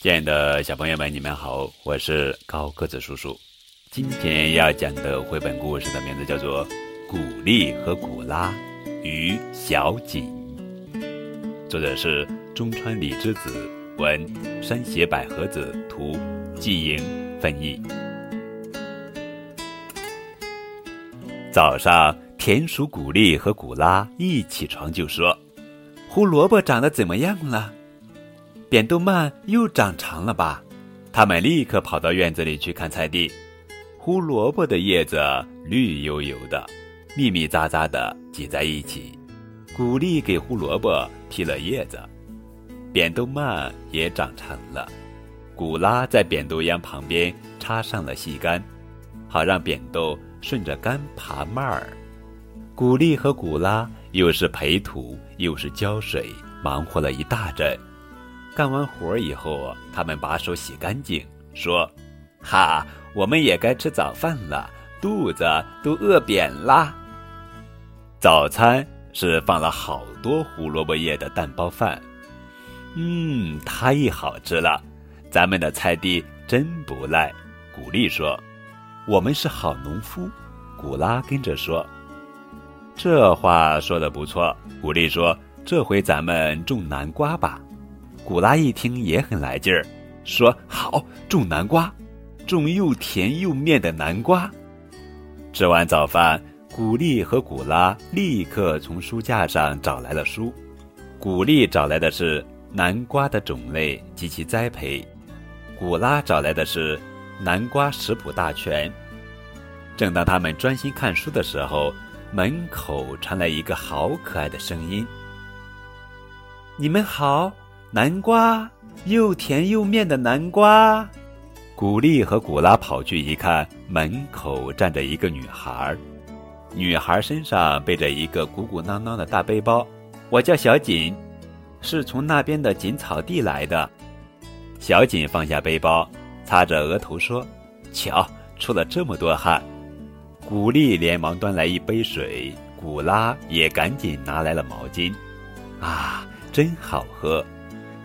亲爱的小朋友们，你们好，我是高个子叔叔。今天要讲的绘本故事的名字叫做《古丽和古拉与小锦》，作者是中川李之子，文山胁百合子，图季莹翻译。早上，田鼠古丽和古拉一起床就说：“胡萝卜长得怎么样了？扁豆蔓又长长了吧？”他们立刻跑到院子里去看菜地。胡萝卜的叶子绿油油的，密密匝匝的挤在一起。古丽给胡萝卜剃了叶子，扁豆蔓也长长了。古拉在扁豆秧旁边插上了细杆，好让扁豆顺着杆爬蔓儿。古丽和古拉又是培土又是浇水，忙活了一大阵。干完活以后，他们把手洗干净，说：“哈。”我们也该吃早饭了，肚子都饿扁啦。早餐是放了好多胡萝卜叶的蛋包饭，嗯，太好吃了。咱们的菜地真不赖。古丽说：“我们是好农夫。”古拉跟着说：“这话说的不错。”古丽说：“这回咱们种南瓜吧。”古拉一听也很来劲儿，说：“好，种南瓜。”种又甜又面的南瓜。吃完早饭，古丽和古拉立刻从书架上找来了书。古丽找来的是南瓜的种类及其栽培，古拉找来的是南瓜食谱大全。正当他们专心看书的时候，门口传来一个好可爱的声音：“你们好，南瓜，又甜又面的南瓜。”古丽和古拉跑去一看，门口站着一个女孩，女孩身上背着一个鼓鼓囊囊的大背包。我叫小锦，是从那边的锦草地来的。小锦放下背包，擦着额头说：“瞧，出了这么多汗。”古丽连忙端来一杯水，古拉也赶紧拿来了毛巾。啊，真好喝！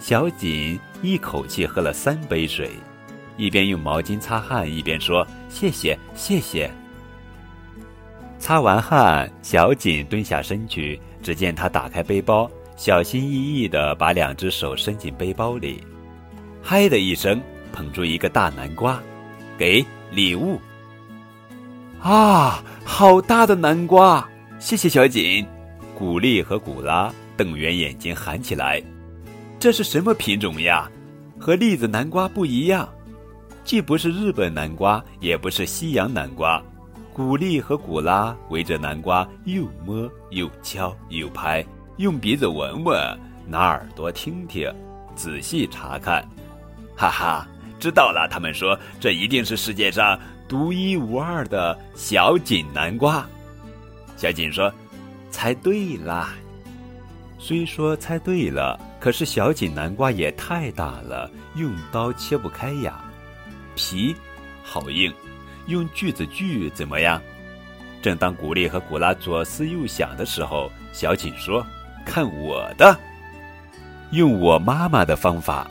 小锦一口气喝了三杯水。一边用毛巾擦汗，一边说：“谢谢，谢谢。”擦完汗，小锦蹲下身去，只见他打开背包，小心翼翼地把两只手伸进背包里，嗨的一声，捧出一个大南瓜，给礼物。啊，好大的南瓜！谢谢小锦。古丽和古拉瞪圆眼睛喊起来：“这是什么品种呀？和栗子南瓜不一样。”既不是日本南瓜，也不是西洋南瓜。古丽和古拉围着南瓜，又摸又敲又拍，用鼻子闻闻，拿耳朵听听，仔细查看。哈哈，知道了！他们说这一定是世界上独一无二的小锦南瓜。小锦说：“猜对啦！”虽说猜对了，可是小锦南瓜也太大了，用刀切不开呀。皮好硬，用锯子锯怎么样？正当古丽和古拉左思右想的时候，小锦说：“看我的，用我妈妈的方法。”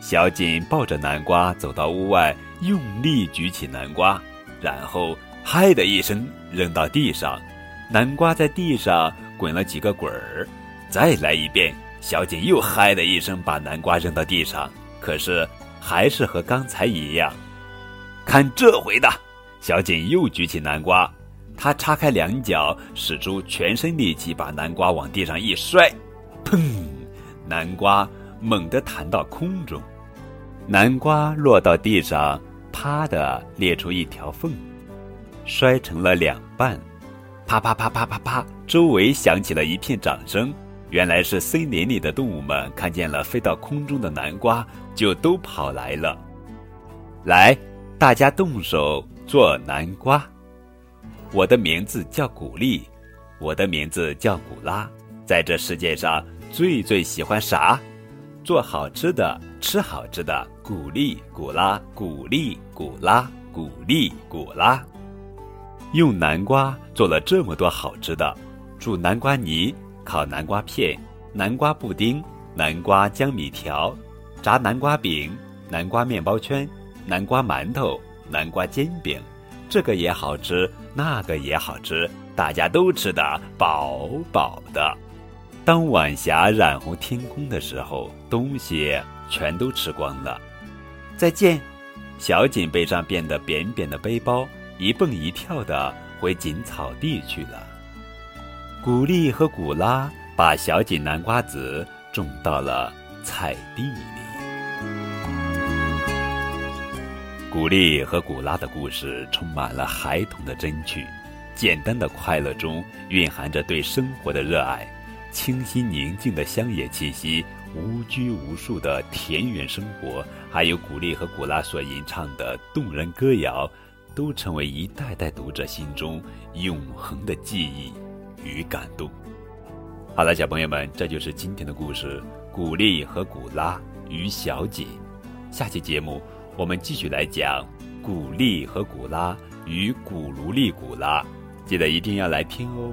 小锦抱着南瓜走到屋外，用力举起南瓜，然后“嗨”的一声扔到地上，南瓜在地上滚了几个滚儿。再来一遍，小锦又“嗨”的一声把南瓜扔到地上，可是还是和刚才一样。看这回的，小锦又举起南瓜，他叉开两脚，使出全身力气，把南瓜往地上一摔，砰！南瓜猛地弹到空中，南瓜落到地上，啪的裂出一条缝，摔成了两半，啪啪啪啪啪啪，周围响起了一片掌声。原来是森林里的动物们看见了飞到空中的南瓜，就都跑来了，来。大家动手做南瓜。我的名字叫古丽，我的名字叫古拉。在这世界上，最最喜欢啥？做好吃的，吃好吃的。古丽古拉，古丽古拉，古丽古拉。用南瓜做了这么多好吃的：煮南瓜泥、烤南瓜片、南瓜布丁、南瓜江米条、炸南瓜饼、南瓜面包圈、南瓜馒头、南瓜煎饼，这个也好吃，那个也好吃，大家都吃得饱饱的。当晚霞染红天空的时候，东西全都吃光了。再见，小锦背上变得扁扁的背包，一蹦一跳的回锦草地去了。古丽和古拉把小锦南瓜籽种到了菜地里。古丽和古拉的故事充满了孩童的真趣，简单的快乐中蕴含着对生活的热爱，清新宁静的乡野气息，无拘无束的田园生活，还有古丽和古拉所吟唱的动人歌谣，都成为一代代读者心中永恒的记忆。与感动。好了，小朋友们，这就是今天的故事《古丽和古拉与小姐》。下期节目我们继续来讲《古丽和古拉与古卢丽古拉》，记得一定要来听哦。